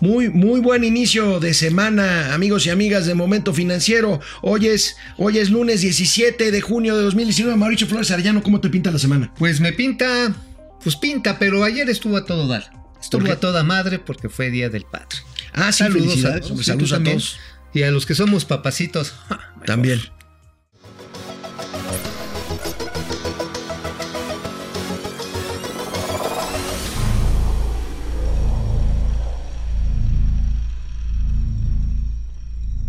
Muy, muy buen inicio de semana, amigos y amigas de Momento Financiero. Hoy es, hoy es lunes 17 de junio de 2019. Mauricio Flores Arellano, ¿cómo te pinta la semana? Pues me pinta, pues pinta, pero ayer estuvo a todo dar. Estuvo a toda madre porque fue Día del Padre. Ah, sí, saludos a, saludos a todos. Y a los que somos papacitos. También.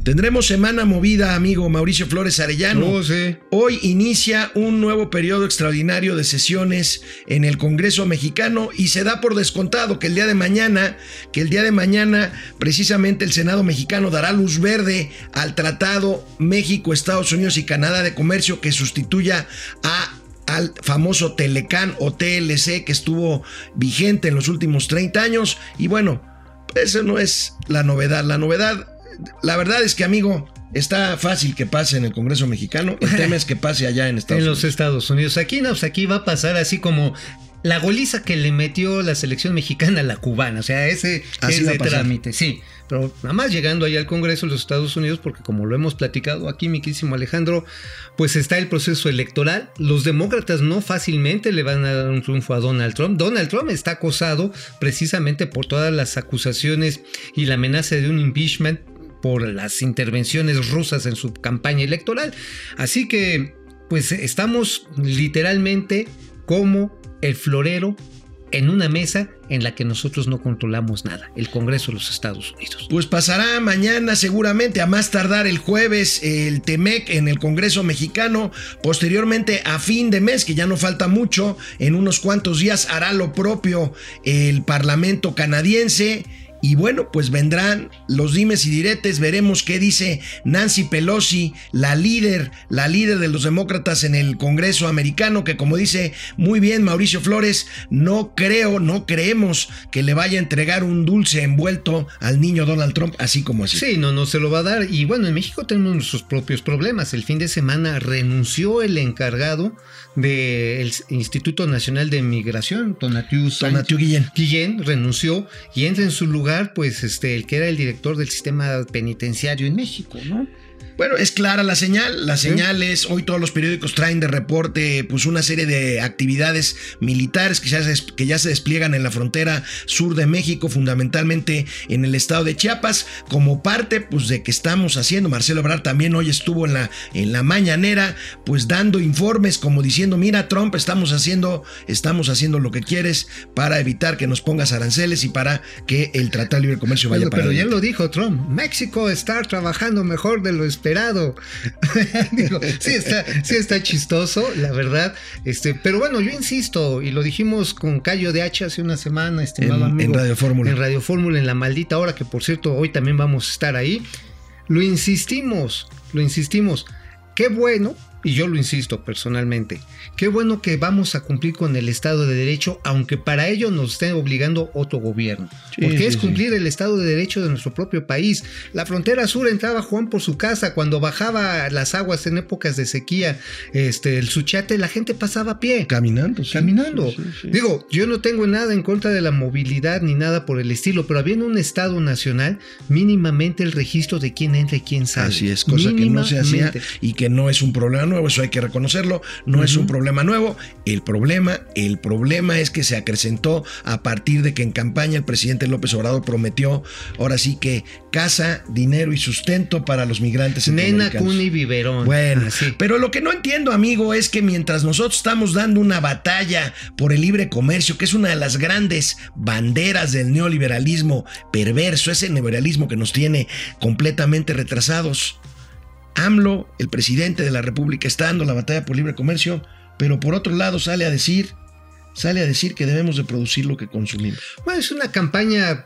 Tendremos semana movida, amigo Mauricio Flores Arellano. Oh, sí. Hoy inicia un nuevo periodo extraordinario de sesiones en el Congreso mexicano y se da por descontado que el día de mañana, que el día de mañana precisamente el Senado mexicano dará luz verde al Tratado México, Estados Unidos y Canadá de Comercio que sustituya a al famoso Telecan o TLC que estuvo vigente en los últimos 30 años y bueno, eso no es la novedad, la novedad la verdad es que, amigo, está fácil que pase en el Congreso mexicano. El tema es que pase allá en Estados Unidos. En los Estados Unidos. Aquí no, pues aquí va a pasar así como la goliza que le metió la selección mexicana a la cubana. O sea, ese es de trámite, sí. Pero nada más llegando allá al Congreso de los Estados Unidos, porque como lo hemos platicado aquí, mi quísimo Alejandro, pues está el proceso electoral. Los demócratas no fácilmente le van a dar un triunfo a Donald Trump. Donald Trump está acosado precisamente por todas las acusaciones y la amenaza de un impeachment por las intervenciones rusas en su campaña electoral. Así que, pues estamos literalmente como el florero en una mesa en la que nosotros no controlamos nada, el Congreso de los Estados Unidos. Pues pasará mañana seguramente, a más tardar el jueves, el TEMEC en el Congreso mexicano, posteriormente a fin de mes, que ya no falta mucho, en unos cuantos días hará lo propio el Parlamento canadiense y bueno, pues vendrán los dimes y diretes, veremos qué dice Nancy Pelosi, la líder, la líder de los demócratas en el Congreso americano, que como dice muy bien Mauricio Flores, no creo, no creemos que le vaya a entregar un dulce envuelto al niño Donald Trump, así como así. Sí, no, no se lo va a dar. Y bueno, en México tenemos nuestros propios problemas. El fin de semana renunció el encargado del Instituto Nacional de Migración, Tonatiu, Guillén. Guillén renunció y entra en su lugar, pues, este, el que era el director del sistema penitenciario en México, ¿no? Bueno, es clara la señal. La señal es, hoy todos los periódicos traen de reporte pues una serie de actividades militares que ya, se, que ya se despliegan en la frontera sur de México, fundamentalmente en el estado de Chiapas, como parte pues de que estamos haciendo. Marcelo Ebrard también hoy estuvo en la, en la mañanera pues dando informes como diciendo, mira Trump, estamos haciendo, estamos haciendo lo que quieres para evitar que nos pongas aranceles y para que el Tratado de Libre Comercio vaya para Pero ya lo dijo Trump, México está trabajando mejor de lo esperado sí, está, sí está chistoso, la verdad. Este, pero bueno, yo insisto, y lo dijimos con Cayo de H hace una semana, estimado en, amigo. En Radio Fórmula. En Radio Fórmula, en la maldita hora, que por cierto, hoy también vamos a estar ahí. Lo insistimos, lo insistimos. Qué bueno y yo lo insisto personalmente, qué bueno que vamos a cumplir con el Estado de Derecho, aunque para ello nos esté obligando otro gobierno. porque es cumplir el Estado de Derecho de nuestro propio país. La frontera sur entraba Juan por su casa, cuando bajaba las aguas en épocas de sequía, este, el Suchate, la gente pasaba a pie. Caminando. Caminando. Digo, yo no tengo nada en contra de la movilidad ni nada por el estilo, pero habiendo un Estado nacional, mínimamente el registro de quién entra y quién sale. Así es, cosa que no se hacía y que no es un problema nuevo, eso hay que reconocerlo, no es un problema nuevo. El problema, el problema es que se acrecentó a partir de que en campaña el presidente López Obrador prometió, ahora sí que casa, dinero y sustento para los migrantes. Nena, cuna y biberón. Bueno, pero lo que no entiendo, amigo, es que mientras nosotros estamos dando una batalla por el libre comercio, que es una de las grandes banderas del neoliberalismo perverso, ese neoliberalismo que nos tiene completamente retrasados, AMLO, el presidente de la República, está dando la batalla por libre comercio, pero por otro lado sale a decir, sale a decir que debemos de producir lo que consumimos. Bueno, es una campaña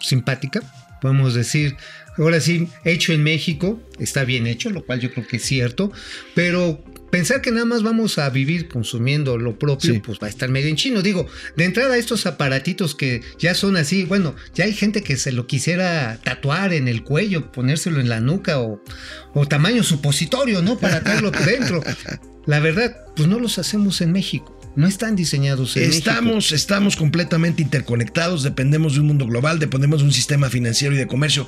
simpática, podemos decir, ahora sí, hecho en México, está bien hecho, lo cual yo creo que es cierto, pero pensar que nada más vamos a vivir consumiendo lo propio, pues va a estar medio en chino. Digo, de entrada estos aparatitos que ya son así, bueno, ya hay gente que se lo quisiera tatuar en el cuello, ponérselo en la nuca o, o tamaño supositorio, ¿no? Para tenerlo dentro. La verdad, pues no los hacemos en México. No están diseñados en estamos, México. Estamos completamente interconectados, dependemos de un mundo global, dependemos de un sistema financiero y de comercio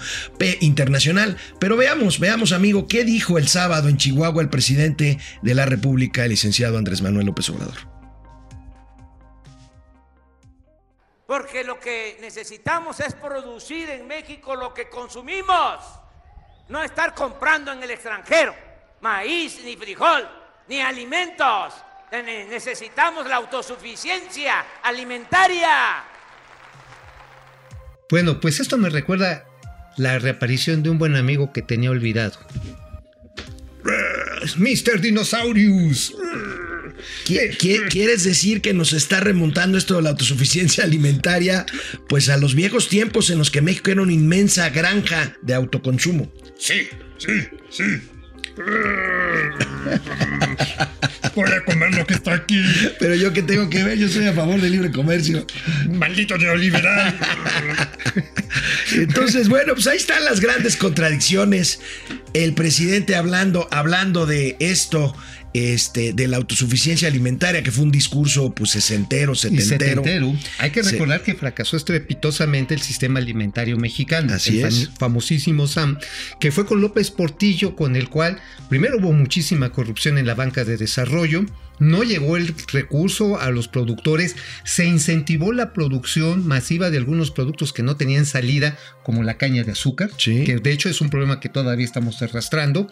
internacional. Pero veamos, veamos, amigo, ¿qué dijo el sábado en Chihuahua el presidente de la República, el licenciado Andrés Manuel López Obrador? Porque lo que necesitamos es producir en México lo que consumimos, no estar comprando en el extranjero maíz, ni frijol, ni alimentos. Necesitamos la autosuficiencia alimentaria. Bueno, pues esto me recuerda la reaparición de un buen amigo que tenía olvidado. Mr. Dinosaurius. ¿Quieres decir que nos está remontando esto de la autosuficiencia alimentaria? Pues a los viejos tiempos en los que México era una inmensa granja de autoconsumo. Sí, sí, sí. Voy comer lo que está aquí. Pero yo que tengo que ver, yo soy a favor del libre comercio. Maldito neoliberal. Entonces, bueno, pues ahí están las grandes contradicciones. El presidente hablando, hablando de esto este, de la autosuficiencia alimentaria, que fue un discurso pues sesentero, setentero. Hay que recordar que fracasó estrepitosamente el sistema alimentario mexicano. Así el famosísimo SAM, que fue con López Portillo, con el cual primero hubo muchísima corrupción en la banca de desarrollo, no llegó el recurso a los productores, se incentivó la producción masiva de algunos productos que no tenían salida, como la caña de azúcar, que de hecho es un problema que todavía estamos arrastrando.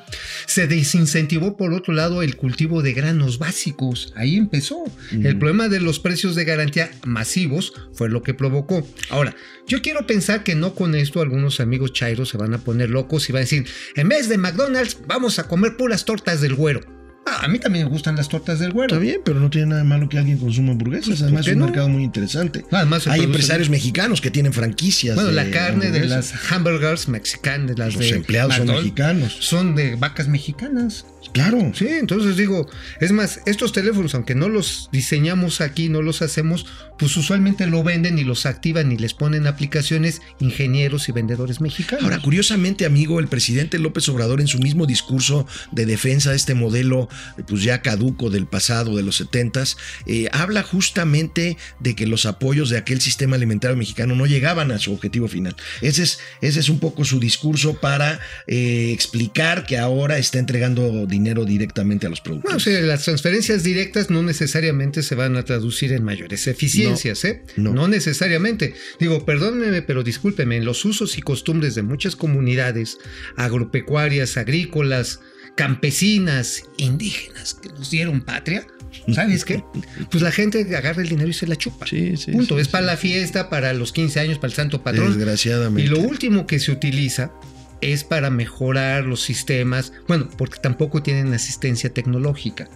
Se desincentivó por otro lado el cultivo de granos básicos, ahí empezó. El problema de los precios de garantía masivos fue lo que provocó. Ahora, yo quiero pensar que no con esto algunos amigos chairos se van a poner locos y van a decir, en vez de McDonald's vamos a comer puras tortas del güero. Ah, a mí también me gustan las tortas del güero. Está bien, pero no tiene nada de malo que alguien consuma hamburguesas. Pues, Además, es un mercado muy interesante. Además, Hay empresarios mexicanos que tienen franquicias. Bueno, la carne de las hamburgers mexicanas, de las Los empleados son mexicanos. Son de vacas mexicanas. Claro. Sí, entonces digo, es más, estos teléfonos, aunque no los diseñamos aquí, no los hacemos, pues usualmente lo venden y los activan y les ponen aplicaciones ingenieros y vendedores mexicanos. Ahora, curiosamente, amigo, el presidente López Obrador en su mismo discurso de defensa de este modelo, pues ya caduco del pasado, de los setentas, eh, habla justamente de que los apoyos de aquel sistema alimentario mexicano no llegaban a su objetivo final. Ese es, ese es un poco su discurso para eh, explicar que ahora está entregando dinero directamente a los productores. Bueno, las transferencias directas no necesariamente se van a traducir en mayores eficiencias, ¿eh? No. necesariamente. Digo, perdónenme, pero discúlpeme, en los usos y costumbres de muchas comunidades agropecuarias, agrícolas, campesinas, indígenas que nos dieron patria, ¿sabes qué? Pues la gente agarra el dinero y se la chupa. Sí, sí. Punto. es para la fiesta, para los 15 años, para el santo patrón. Desgraciadamente. Y lo último que se utiliza es para mejorar los sistemas, bueno, porque tampoco tienen asistencia tecnológica.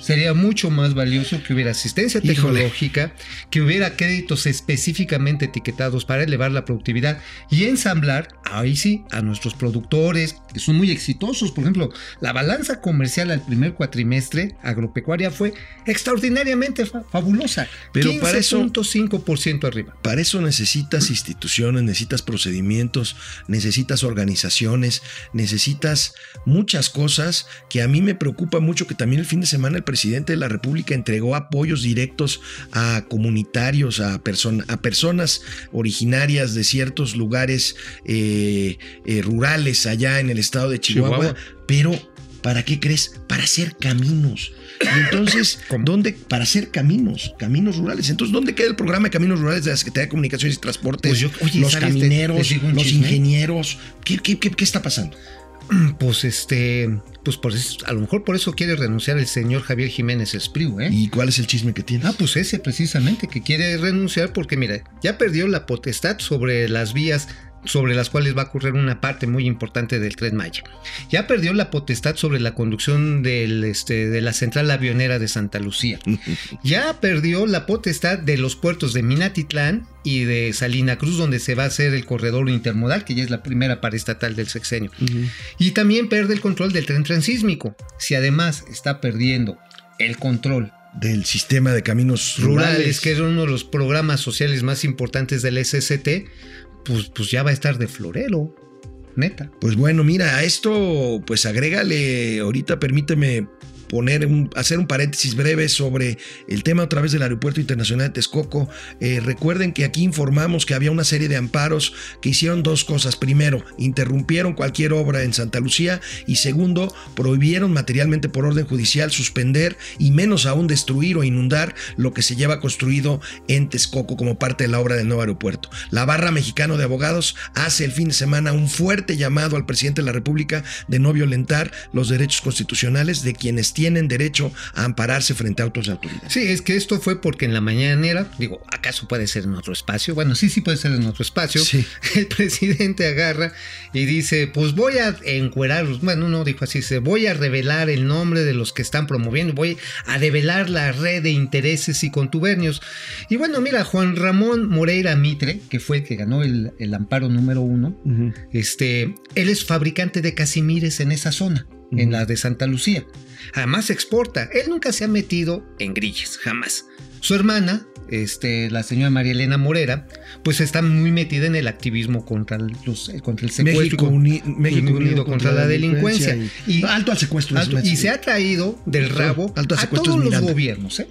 Sería mucho más valioso que hubiera asistencia tecnológica, que hubiera créditos específicamente etiquetados para elevar la productividad y ensamblar, ahí sí, a nuestros productores, que son muy exitosos. Por ejemplo, la balanza comercial al primer cuatrimestre agropecuaria fue extraordinariamente fabulosa. Pero para eso, arriba. Para eso necesitas instituciones, necesitas procedimientos, necesitas organizaciones, necesitas muchas cosas que a mí me preocupa mucho que también el fin de semana el presidente de la República entregó apoyos directos a comunitarios, a, a personas originarias de ciertos lugares eh, eh, rurales allá en el estado de Chihuahua, pero ¿para qué crees? Para hacer caminos. Y entonces, ¿dónde? Para hacer caminos, caminos rurales. Entonces, ¿dónde queda el programa de caminos rurales de la Secretaría de Comunicaciones y Transportes? Pues los camineros, los ingenieros. ¿Qué, qué, qué está pasando? Pues este, pues por a lo mejor por eso quiere renunciar el señor Javier Jiménez Espriu, ¿eh? ¿Y cuál es el chisme que tiene? Ah, pues ese precisamente, que quiere renunciar porque, mira, ya perdió la potestad sobre las vías sobre las cuales va a ocurrir una parte muy importante del Tren Maya. Ya perdió la potestad sobre la conducción del, este, de la central avionera de Santa Lucía. Ya perdió la potestad de los puertos de Minatitlán y de Salina Cruz, donde se va a hacer el corredor intermodal, que ya es la primera paraestatal del sexenio. Y también pierde el control del tren transísmico. Si además está perdiendo el control del sistema de caminos rurales, rurales, que es uno de los programas sociales más importantes del SST, pues, pues ya va a estar de florero, neta. Pues bueno, mira, a esto, pues agrégale, ahorita permíteme poner un, hacer un paréntesis breve sobre el tema a través del Aeropuerto Internacional de Texcoco. Eh, recuerden que aquí informamos que había una serie de amparos que hicieron dos cosas. Primero, interrumpieron cualquier obra en Santa Lucía y segundo, prohibieron materialmente por orden judicial suspender y menos aún destruir o inundar lo que se lleva construido en Texcoco como parte de la obra del nuevo aeropuerto. La barra mexicano de abogados hace el fin de semana un fuerte llamado al presidente de la República de no violentar los derechos constitucionales de quienes tienen derecho a ampararse frente a otras autoridades. Sí, es que esto fue porque en la mañanera, digo, ¿acaso puede ser en otro espacio? Bueno, sí, sí puede ser en otro espacio. Sí. El presidente agarra y dice, pues voy a encuerar, bueno, no dijo así, se voy a revelar el nombre de los que están promoviendo, voy a develar la red de intereses y contubernios. Y bueno, mira, Juan Ramón Moreira Mitre, que fue el que ganó el, amparo número uno, este, él es fabricante de casimires en esa zona, en la de Santa Lucía. Además exporta. Él nunca se ha metido en grillas, jamás. Su hermana, este, la señora María Elena Morera, pues está muy metida en el activismo contra, los, contra el secuestro. México, unido, contra, la delincuencia. Y, alto al secuestro. y se ha traído del rabo a todos los gobiernos. ¿eh?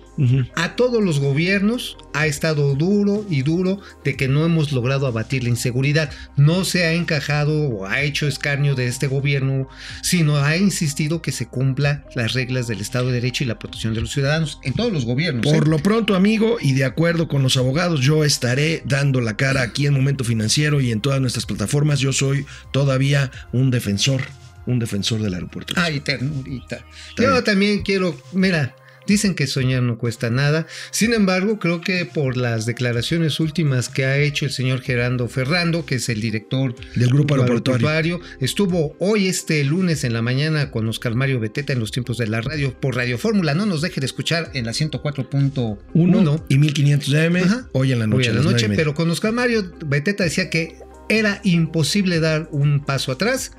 A todos los gobiernos ha estado duro y duro de que no hemos logrado abatir la inseguridad. No se ha encajado o ha hecho escarnio de este gobierno, sino ha insistido que se cumpla las reglas del Estado de Derecho y la protección de los ciudadanos en todos los gobiernos. Por ¿eh? lo pronto, amigo, y de acuerdo con los abogados, yo estaré dando la cara aquí en Momento Financiero y en todas nuestras plataformas. Yo soy todavía un defensor un defensor del aeropuerto. Ay, ternurita. Yo también quiero, mira, Dicen que soñar no cuesta nada. Sin embargo, creo que por las declaraciones últimas que ha hecho el señor Gerando Ferrando, que es el director del grupo aeroportuario, estuvo hoy este lunes en la mañana con Oscar Mario Beteta en los tiempos de la radio por Radio Fórmula. No nos deje de escuchar en la 104.1 y 1500 AM hoy en la noche. Hoy en la noche, pero con Oscar Mario Beteta decía que era imposible dar un paso atrás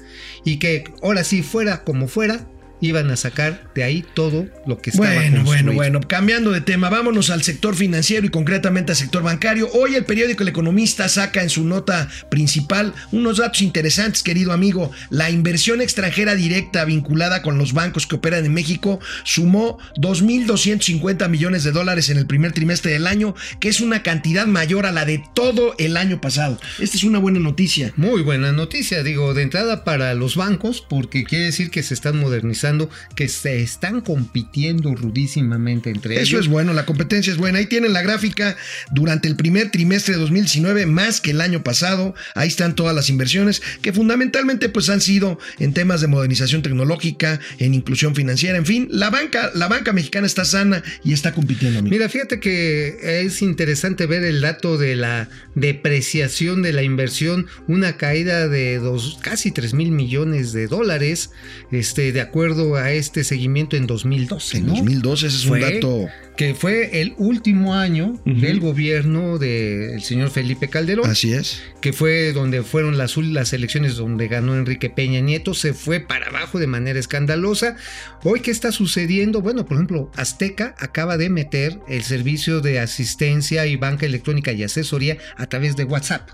y que ahora sí fuera como fuera, iban a sacar de ahí todo lo que estaba Bueno, bueno, bueno, cambiando de tema, vámonos al sector financiero y concretamente al sector bancario. Hoy el periódico El Economista saca en su nota principal unos datos interesantes, querido amigo. La inversión extranjera directa vinculada con los bancos que operan en México sumó 2.250 millones de dólares en el primer trimestre del año, que es una cantidad mayor a la de todo el año pasado. Esta es una buena noticia. Muy buena noticia, digo, de entrada para los bancos, porque quiere decir que se están modernizando que se están compitiendo rudísimamente entre ellos. Eso es bueno, la competencia es buena. Ahí tienen la gráfica durante el primer trimestre de 2019, más que el año pasado. Ahí están todas las inversiones que fundamentalmente pues han sido en temas de modernización tecnológica, en inclusión financiera, en fin, la banca, la banca mexicana está sana y está compitiendo. Mira, fíjate que es interesante ver el dato de la depreciación de la inversión, una caída de dos, casi 3 mil millones de dólares, este, de acuerdo a este seguimiento en 2012. En 2012, ese es un dato. Que fue el último año del gobierno del señor Felipe Calderón. Así es. Que fue donde fueron las, las elecciones donde ganó Enrique Peña Nieto. Se fue para abajo de manera escandalosa. Hoy, ¿qué está sucediendo? Bueno, por ejemplo, Azteca acaba de meter el servicio de asistencia y banca electrónica y asesoría a través de WhatsApp.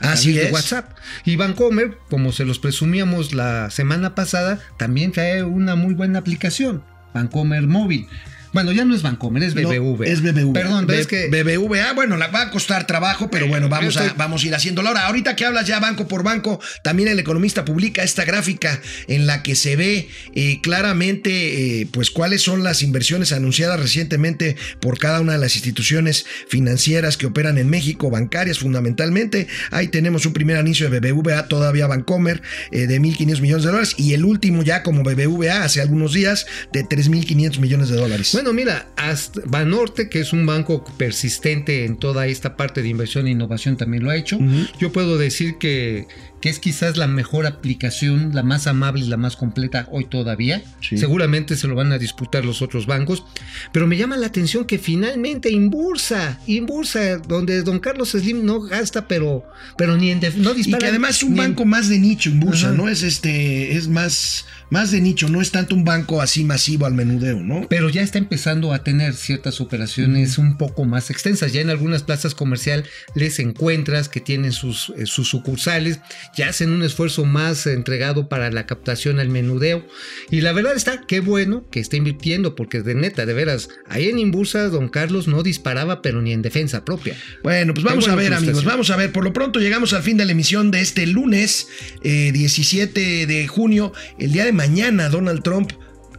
Así es. WhatsApp. Y Vancomer, como se los presumíamos la semana pasada, también trae una muy buena aplicación, Vancomer Móvil. Bueno, ya no es Bancomer, es BBV. es BBV. Perdón, es que. BBVA, bueno, la va a costar trabajo, pero bueno, vamos a, vamos a ir haciéndolo. Ahora, ahorita que hablas ya banco por banco, también el economista publica esta gráfica en la que se ve eh, claramente, eh, pues, cuáles son las inversiones anunciadas recientemente por cada una de las instituciones financieras que operan en México, bancarias fundamentalmente. Ahí tenemos un primer anuncio de BBVA, todavía Bancomer, eh, de 1.500 millones de dólares, y el último ya como BBVA hace algunos días de 3.500 millones de dólares. Bueno, mira, Banorte, que es un banco persistente en toda esta parte de inversión e innovación, también lo ha hecho. Yo puedo decir que, que, es quizás la mejor aplicación, la más amable y la más completa hoy todavía. Seguramente se lo van a disputar los otros bancos. Pero me llama la atención que finalmente Inbursa, Inbursa, donde don Carlos Slim no gasta, pero, pero ni en no dispara. Y que además es un banco más de nicho, Inbursa, ¿no? Es este, es más, más de nicho, no es tanto un banco así masivo al menudeo, ¿no? Pero ya está empezando empezando a tener ciertas operaciones un poco más extensas. Ya en algunas plazas comerciales les encuentras que tienen sus, eh, sus sucursales, ya hacen un esfuerzo más entregado para la captación al menudeo. Y la verdad está, qué bueno que está invirtiendo, porque de neta, de veras, ahí en Imbursa, don Carlos no disparaba, pero ni en defensa propia. Bueno, pues vamos a ver, amigos, vamos a ver. Por lo pronto llegamos al fin de la emisión de este lunes, 17 eh, de junio. El día de mañana, Donald Trump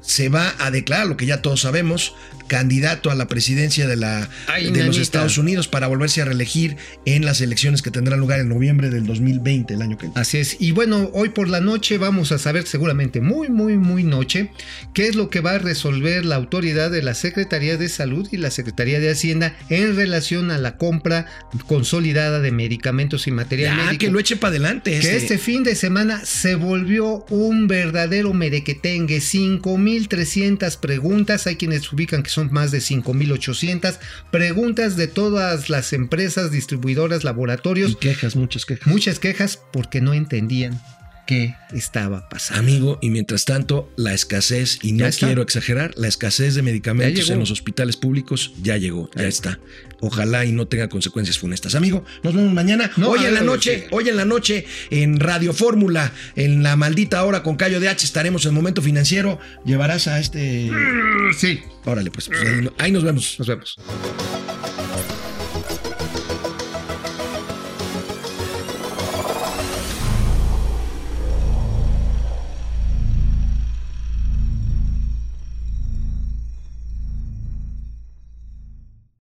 se va a declarar, lo que ya todos sabemos, candidato a la presidencia de, la, de los Estados Unidos para volverse a reelegir en las elecciones que tendrán lugar en noviembre del 2020, el año que viene. Así es. Y bueno, hoy por la noche vamos a saber seguramente muy, muy, muy noche qué es lo que va a resolver la autoridad de la Secretaría de Salud y la Secretaría de Hacienda en relación a la compra consolidada de medicamentos y material médico. que lo eche para adelante. Que este. este fin de semana se volvió un verdadero merequetengue. 5.300 preguntas. Hay quienes ubican que son más de 5.800 preguntas de todas las empresas, distribuidoras, laboratorios. quejas, muchas quejas. Muchas quejas porque no entendían qué estaba pasando. Amigo, y mientras tanto, la escasez, y no quiero exagerar, la escasez de medicamentos en los hospitales públicos ya llegó, ya está. Ojalá y no tenga consecuencias funestas. Amigo, nos vemos mañana. hoy en la noche, hoy en la noche, en Radio Fórmula, en la maldita hora con Cayo de H, estaremos en Momento Financiero. ¿Llevarás a este...? Sí. Órale, pues, pues ahí nos vemos. Nos vemos.